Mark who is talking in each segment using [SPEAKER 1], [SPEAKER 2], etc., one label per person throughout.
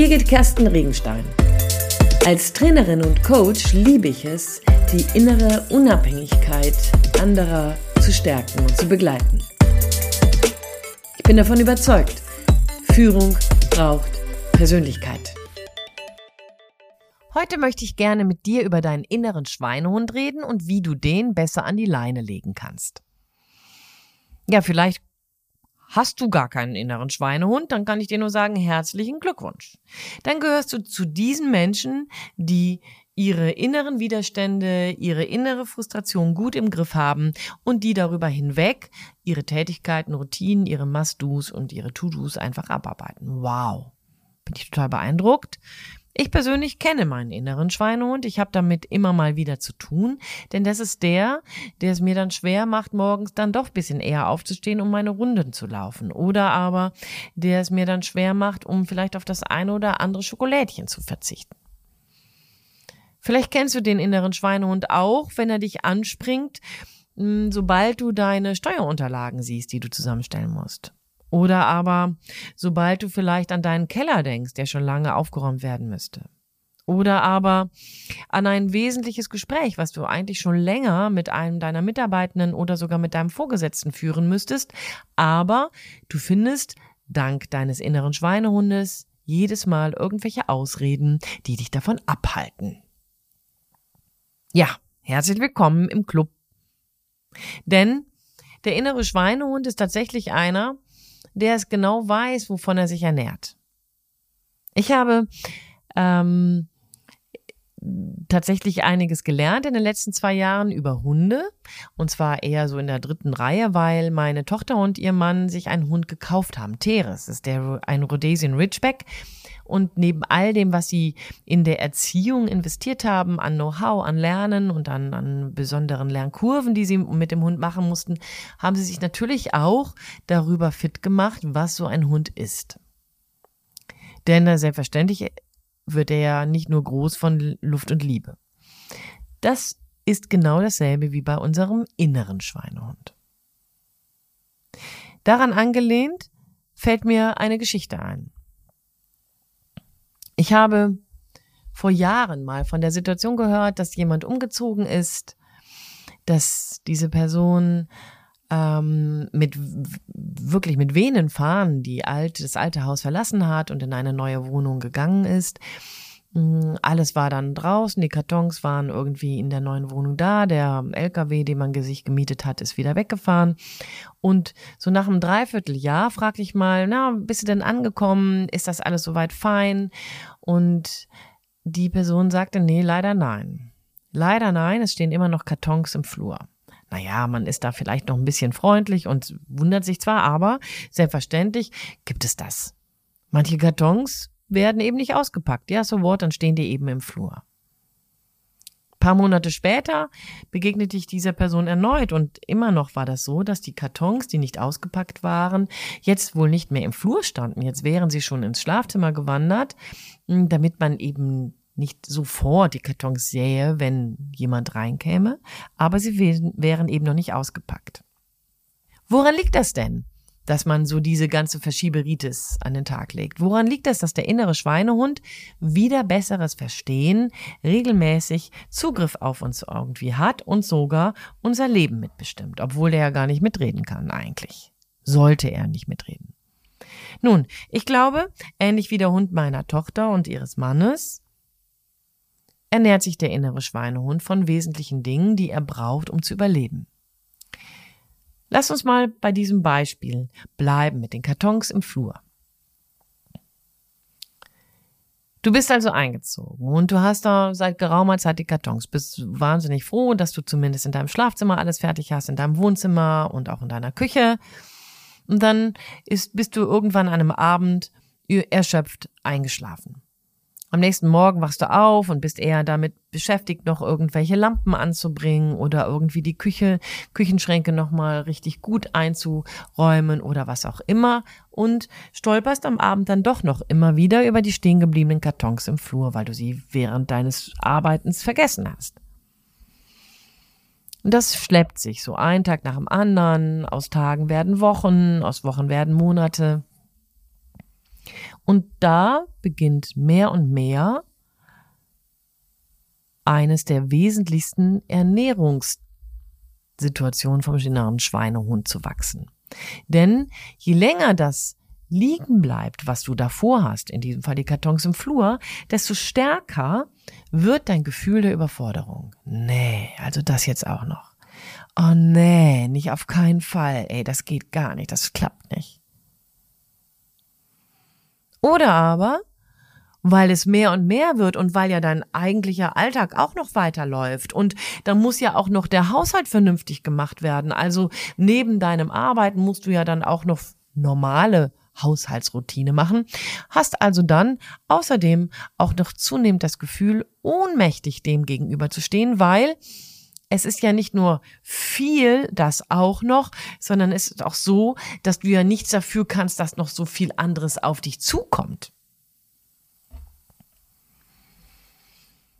[SPEAKER 1] Birgit Kersten Regenstein. Als Trainerin und Coach liebe ich es, die innere Unabhängigkeit anderer zu stärken und zu begleiten. Ich bin davon überzeugt, Führung braucht Persönlichkeit.
[SPEAKER 2] Heute möchte ich gerne mit dir über deinen inneren Schweinehund reden und wie du den besser an die Leine legen kannst. Ja, vielleicht Hast du gar keinen inneren Schweinehund, dann kann ich dir nur sagen, herzlichen Glückwunsch. Dann gehörst du zu diesen Menschen, die ihre inneren Widerstände, ihre innere Frustration gut im Griff haben und die darüber hinweg ihre Tätigkeiten, Routinen, ihre Must-Dos und ihre To-Dos einfach abarbeiten. Wow. Bin ich total beeindruckt. Ich persönlich kenne meinen inneren Schweinehund. Ich habe damit immer mal wieder zu tun, denn das ist der, der es mir dann schwer macht, morgens dann doch bisschen eher aufzustehen, um meine Runden zu laufen. Oder aber der es mir dann schwer macht, um vielleicht auf das eine oder andere Schokolädchen zu verzichten. Vielleicht kennst du den inneren Schweinehund auch, wenn er dich anspringt, hm, sobald du deine Steuerunterlagen siehst, die du zusammenstellen musst. Oder aber, sobald du vielleicht an deinen Keller denkst, der schon lange aufgeräumt werden müsste. Oder aber an ein wesentliches Gespräch, was du eigentlich schon länger mit einem deiner Mitarbeitenden oder sogar mit deinem Vorgesetzten führen müsstest, aber du findest, dank deines inneren Schweinehundes, jedes Mal irgendwelche Ausreden, die dich davon abhalten. Ja, herzlich willkommen im Club. Denn der innere Schweinehund ist tatsächlich einer, der es genau weiß, wovon er sich ernährt. Ich habe ähm, tatsächlich einiges gelernt in den letzten zwei Jahren über Hunde. Und zwar eher so in der dritten Reihe, weil meine Tochter und ihr Mann sich einen Hund gekauft haben. Teres ist der, ein Rhodesian Ridgeback. Und neben all dem, was sie in der Erziehung investiert haben, an Know-how, an Lernen und an, an besonderen Lernkurven, die sie mit dem Hund machen mussten, haben sie sich natürlich auch darüber fit gemacht, was so ein Hund ist. Denn äh, selbstverständlich wird er ja nicht nur groß von Luft und Liebe. Das ist genau dasselbe wie bei unserem inneren Schweinehund. Daran angelehnt fällt mir eine Geschichte ein. Ich habe vor Jahren mal von der Situation gehört, dass jemand umgezogen ist, dass diese Person ähm, mit wirklich mit Venen fahren, die alt, das alte Haus verlassen hat und in eine neue Wohnung gegangen ist. Mm, alles war dann draußen, die Kartons waren irgendwie in der neuen Wohnung da, der LKW, den man sich gemietet hat, ist wieder weggefahren. Und so nach einem Dreivierteljahr fragte ich mal, na, bist du denn angekommen? Ist das alles soweit fein? Und die Person sagte, nee, leider nein. Leider nein, es stehen immer noch Kartons im Flur. Naja, man ist da vielleicht noch ein bisschen freundlich und wundert sich zwar, aber selbstverständlich gibt es das. Manche Kartons werden eben nicht ausgepackt. Ja, so what, dann stehen die eben im Flur. Ein paar Monate später begegnete ich dieser Person erneut und immer noch war das so, dass die Kartons, die nicht ausgepackt waren, jetzt wohl nicht mehr im Flur standen. Jetzt wären sie schon ins Schlafzimmer gewandert, hm, damit man eben nicht sofort die Kartons sähe, wenn jemand reinkäme, aber sie wären eben noch nicht ausgepackt. Woran liegt das denn? dass man so diese ganze Verschieberitis an den Tag legt. Woran liegt das, dass der innere Schweinehund wieder besseres Verstehen, regelmäßig Zugriff auf uns irgendwie hat und sogar unser Leben mitbestimmt, obwohl er ja gar nicht mitreden kann eigentlich. Sollte er nicht mitreden. Nun, ich glaube, ähnlich wie der Hund meiner Tochter und ihres Mannes, ernährt sich der innere Schweinehund von wesentlichen Dingen, die er braucht, um zu überleben. Lass uns mal bei diesem Beispiel bleiben mit den Kartons im Flur. Du bist also eingezogen und du hast da seit geraumer Zeit die Kartons. Bist wahnsinnig froh, dass du zumindest in deinem Schlafzimmer alles fertig hast, in deinem Wohnzimmer und auch in deiner Küche. Und dann ist, bist du irgendwann an einem Abend erschöpft eingeschlafen. Am nächsten Morgen wachst du auf und bist eher damit beschäftigt, noch irgendwelche Lampen anzubringen oder irgendwie die Küche, Küchenschränke nochmal richtig gut einzuräumen oder was auch immer und stolperst am Abend dann doch noch immer wieder über die stehen gebliebenen Kartons im Flur, weil du sie während deines Arbeitens vergessen hast. Das schleppt sich so ein Tag nach dem anderen, aus Tagen werden Wochen, aus Wochen werden Monate. Und da beginnt mehr und mehr eines der wesentlichsten Ernährungssituationen vom inneren Schweinehund zu wachsen. Denn je länger das liegen bleibt, was du davor hast, in diesem Fall die Kartons im Flur, desto stärker wird dein Gefühl der Überforderung. Nee, also das jetzt auch noch. Oh nee, nicht auf keinen Fall. Ey, das geht gar nicht, das klappt nicht. Oder aber, weil es mehr und mehr wird und weil ja dein eigentlicher Alltag auch noch weiterläuft und dann muss ja auch noch der Haushalt vernünftig gemacht werden. Also neben deinem Arbeiten musst du ja dann auch noch normale Haushaltsroutine machen, hast also dann außerdem auch noch zunehmend das Gefühl, ohnmächtig dem gegenüber zu stehen, weil es ist ja nicht nur viel, das auch noch, sondern es ist auch so, dass du ja nichts dafür kannst, dass noch so viel anderes auf dich zukommt.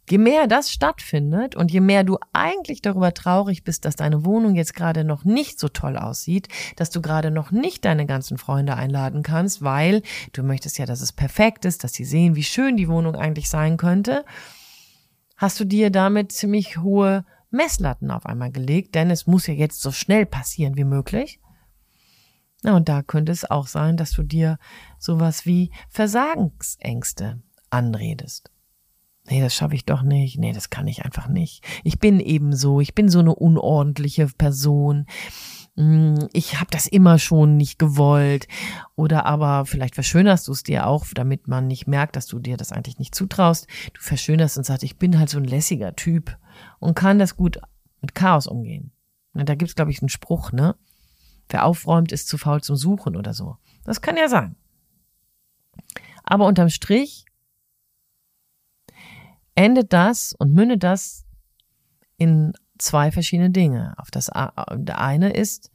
[SPEAKER 2] Je mehr das stattfindet und je mehr du eigentlich darüber traurig bist, dass deine Wohnung jetzt gerade noch nicht so toll aussieht, dass du gerade noch nicht deine ganzen Freunde einladen kannst, weil du möchtest ja, dass es perfekt ist, dass sie sehen, wie schön die Wohnung eigentlich sein könnte, hast du dir damit ziemlich hohe Messlatten auf einmal gelegt, denn es muss ja jetzt so schnell passieren wie möglich. Na, und da könnte es auch sein, dass du dir sowas wie Versagensängste anredest nee, das schaffe ich doch nicht, nee, das kann ich einfach nicht. Ich bin eben so, ich bin so eine unordentliche Person. Hm, ich habe das immer schon nicht gewollt. Oder aber vielleicht verschönerst du es dir auch, damit man nicht merkt, dass du dir das eigentlich nicht zutraust. Du verschönerst und sagst, ich bin halt so ein lässiger Typ und kann das gut mit Chaos umgehen. Und da gibt's glaube ich, einen Spruch, ne? Wer aufräumt, ist zu faul zum Suchen oder so. Das kann ja sein. Aber unterm Strich endet das und mündet das in zwei verschiedene Dinge. Auf das eine ist,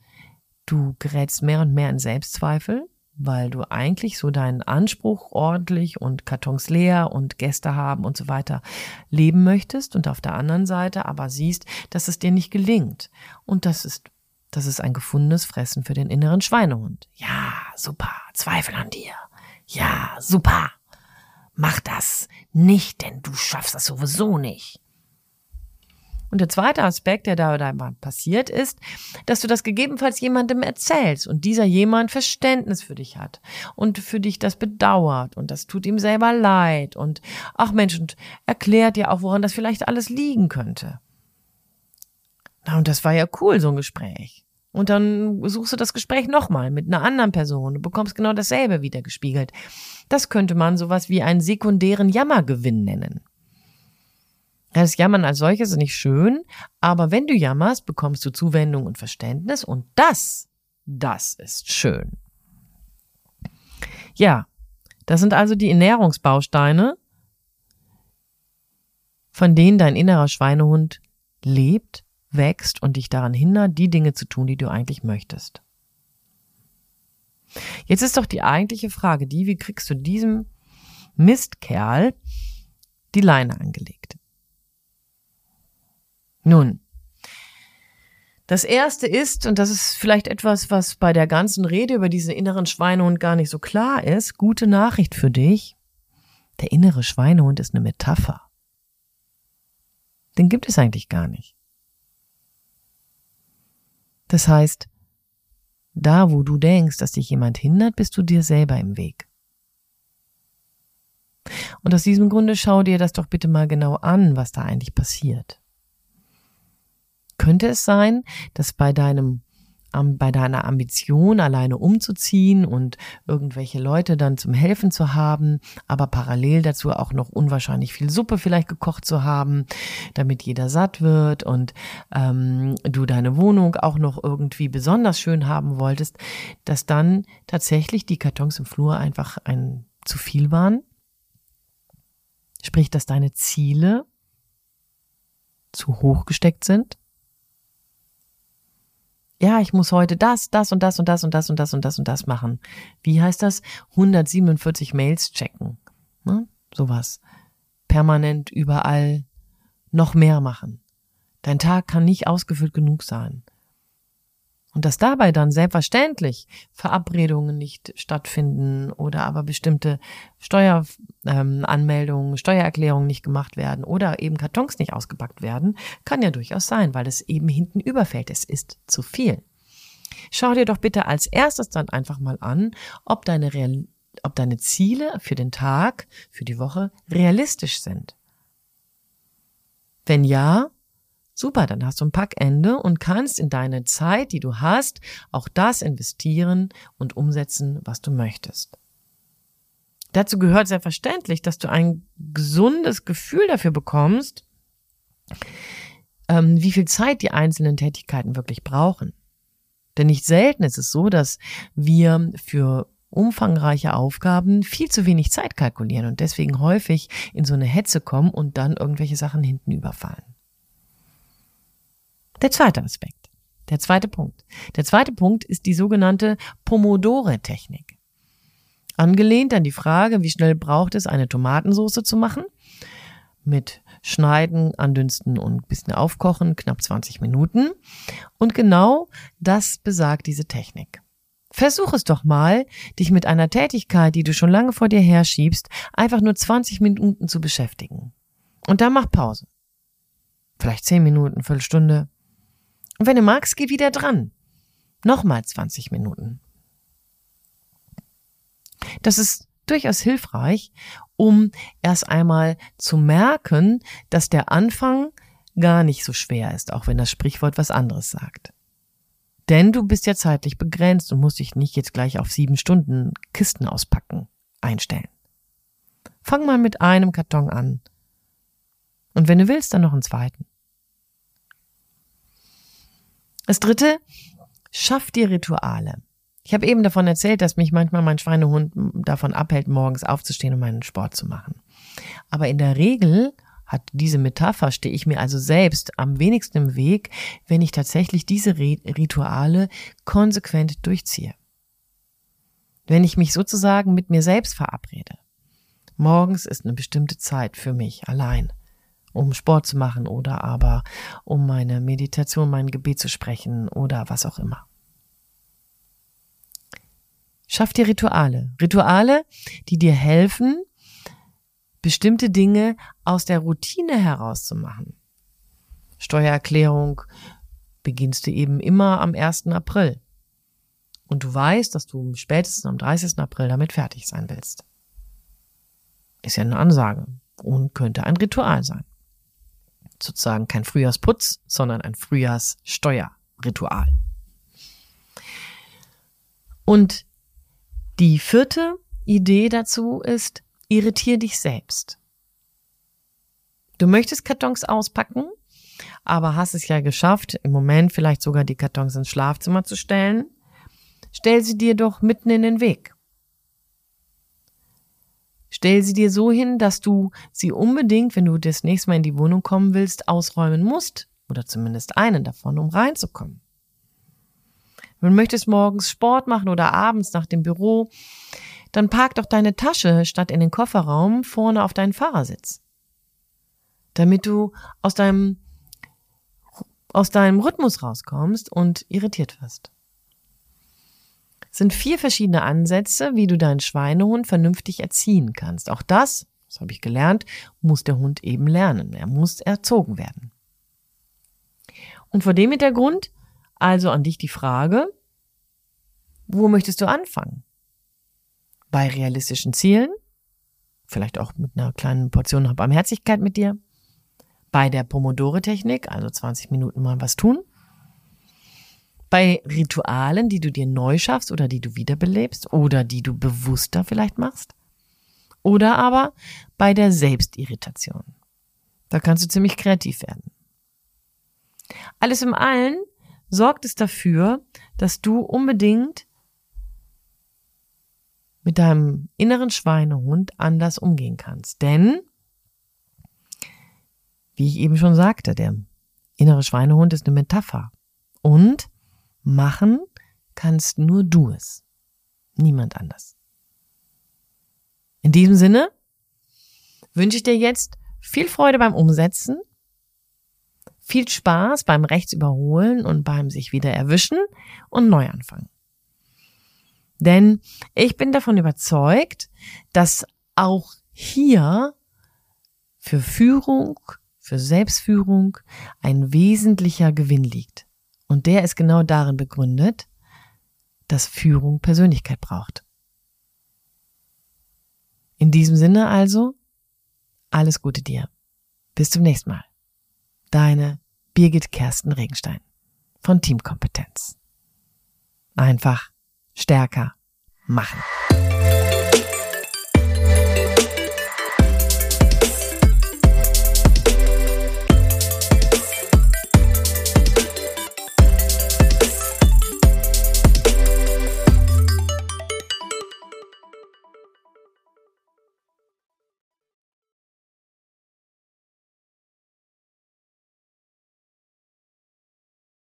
[SPEAKER 2] du gerätst mehr und mehr in Selbstzweifel, weil du eigentlich so deinen Anspruch ordentlich und Kartons leer und Gäste haben und so weiter leben möchtest und auf der anderen Seite aber siehst, dass es dir nicht gelingt. Und das ist, das ist ein gefundenes Fressen für den inneren Schweinehund. Ja, super, Zweifel an dir. Ja, super. Mach das nicht, denn du schaffst das sowieso nicht. Und der zweite Aspekt, der da passiert, ist, dass du das gegebenenfalls jemandem erzählst und dieser jemand Verständnis für dich hat und für dich das bedauert und das tut ihm selber leid und ach Mensch und erklärt dir auch, woran das vielleicht alles liegen könnte. Na, und das war ja cool, so ein Gespräch. Und dann suchst du das Gespräch nochmal mit einer anderen Person. Du bekommst genau dasselbe wieder gespiegelt. Das könnte man sowas wie einen sekundären Jammergewinn nennen. Das Jammern als solches ist nicht schön, aber wenn du jammerst, bekommst du Zuwendung und Verständnis und das, das ist schön. Ja, das sind also die Ernährungsbausteine, von denen dein innerer Schweinehund lebt wächst und dich daran hindert, die Dinge zu tun, die du eigentlich möchtest. Jetzt ist doch die eigentliche Frage die, wie kriegst du diesem Mistkerl die Leine angelegt? Nun, das erste ist, und das ist vielleicht etwas, was bei der ganzen Rede über diesen inneren Schweinehund gar nicht so klar ist, gute Nachricht für dich. Der innere Schweinehund ist eine Metapher. Den gibt es eigentlich gar nicht. Das heißt, da wo du denkst, dass dich jemand hindert, bist du dir selber im Weg. Und aus diesem Grunde schau dir das doch bitte mal genau an, was da eigentlich passiert. Könnte es sein, dass bei deinem bei deiner Ambition, alleine umzuziehen und irgendwelche Leute dann zum Helfen zu haben, aber parallel dazu auch noch unwahrscheinlich viel Suppe vielleicht gekocht zu haben, damit jeder satt wird und ähm, du deine Wohnung auch noch irgendwie besonders schön haben wolltest, dass dann tatsächlich die Kartons im Flur einfach ein zu viel waren? Sprich, dass deine Ziele zu hoch gesteckt sind? Ja, ich muss heute das, das und das und das und das und das und das und das machen. Wie heißt das? 147 Mails checken. Ne? Sowas. Permanent überall noch mehr machen. Dein Tag kann nicht ausgefüllt genug sein. Und dass dabei dann selbstverständlich Verabredungen nicht stattfinden oder aber bestimmte Steueranmeldungen, ähm, Steuererklärungen nicht gemacht werden oder eben Kartons nicht ausgepackt werden, kann ja durchaus sein, weil es eben hinten überfällt. Es ist zu viel. Schau dir doch bitte als erstes dann einfach mal an, ob deine, Real ob deine Ziele für den Tag, für die Woche realistisch sind. Wenn ja, Super, dann hast du ein Packende und kannst in deine Zeit, die du hast, auch das investieren und umsetzen, was du möchtest. Dazu gehört selbstverständlich, dass du ein gesundes Gefühl dafür bekommst, ähm, wie viel Zeit die einzelnen Tätigkeiten wirklich brauchen. Denn nicht selten ist es so, dass wir für umfangreiche Aufgaben viel zu wenig Zeit kalkulieren und deswegen häufig in so eine Hetze kommen und dann irgendwelche Sachen hinten überfallen. Der zweite Aspekt. Der zweite Punkt. Der zweite Punkt ist die sogenannte Pomodore-Technik. Angelehnt an die Frage, wie schnell braucht es, eine Tomatensauce zu machen? Mit Schneiden, Andünsten und bisschen aufkochen, knapp 20 Minuten. Und genau das besagt diese Technik. Versuch es doch mal, dich mit einer Tätigkeit, die du schon lange vor dir herschiebst, einfach nur 20 Minuten zu beschäftigen. Und dann mach Pause. Vielleicht 10 Minuten, Viertelstunde, und wenn du magst, geh wieder dran. Nochmal 20 Minuten. Das ist durchaus hilfreich, um erst einmal zu merken, dass der Anfang gar nicht so schwer ist, auch wenn das Sprichwort was anderes sagt. Denn du bist ja zeitlich begrenzt und musst dich nicht jetzt gleich auf sieben Stunden Kisten auspacken einstellen. Fang mal mit einem Karton an. Und wenn du willst, dann noch einen zweiten. Das dritte, schaff dir Rituale. Ich habe eben davon erzählt, dass mich manchmal mein Schweinehund davon abhält, morgens aufzustehen und meinen Sport zu machen. Aber in der Regel hat diese Metapher, stehe ich mir also selbst am wenigsten im Weg, wenn ich tatsächlich diese Rituale konsequent durchziehe. Wenn ich mich sozusagen mit mir selbst verabrede. Morgens ist eine bestimmte Zeit für mich allein um Sport zu machen oder aber um meine Meditation, mein Gebet zu sprechen oder was auch immer. Schaff dir Rituale. Rituale, die dir helfen, bestimmte Dinge aus der Routine herauszumachen. Steuererklärung beginnst du eben immer am 1. April. Und du weißt, dass du spätestens am 30. April damit fertig sein willst. Ist ja eine Ansage und könnte ein Ritual sein sozusagen kein Frühjahrsputz, sondern ein Frühjahrssteuerritual. Und die vierte Idee dazu ist, irritier dich selbst. Du möchtest Kartons auspacken, aber hast es ja geschafft, im Moment vielleicht sogar die Kartons ins Schlafzimmer zu stellen. Stell sie dir doch mitten in den Weg. Stell sie dir so hin, dass du sie unbedingt, wenn du das nächste Mal in die Wohnung kommen willst, ausräumen musst. Oder zumindest einen davon, um reinzukommen. Wenn du möchtest morgens Sport machen oder abends nach dem Büro, dann park doch deine Tasche statt in den Kofferraum vorne auf deinen Fahrersitz. Damit du aus deinem, aus deinem Rhythmus rauskommst und irritiert wirst sind vier verschiedene Ansätze, wie du deinen Schweinehund vernünftig erziehen kannst. Auch das, das habe ich gelernt, muss der Hund eben lernen. Er muss erzogen werden. Und vor dem Hintergrund also an dich die Frage, wo möchtest du anfangen? Bei realistischen Zielen? Vielleicht auch mit einer kleinen Portion Barmherzigkeit mit dir? Bei der Pomodore-Technik, also 20 Minuten mal was tun? Bei Ritualen, die du dir neu schaffst oder die du wiederbelebst oder die du bewusster vielleicht machst. Oder aber bei der Selbstirritation. Da kannst du ziemlich kreativ werden. Alles im Allen sorgt es dafür, dass du unbedingt mit deinem inneren Schweinehund anders umgehen kannst. Denn, wie ich eben schon sagte, der innere Schweinehund ist eine Metapher. Und Machen kannst nur du es. Niemand anders. In diesem Sinne wünsche ich dir jetzt viel Freude beim Umsetzen, Viel Spaß beim Rechtsüberholen und beim sich wieder erwischen und Neuanfangen. Denn ich bin davon überzeugt, dass auch hier für Führung, für Selbstführung ein wesentlicher Gewinn liegt. Und der ist genau darin begründet, dass Führung Persönlichkeit braucht. In diesem Sinne also, alles Gute dir. Bis zum nächsten Mal. Deine Birgit Kersten Regenstein von Teamkompetenz. Einfach stärker machen.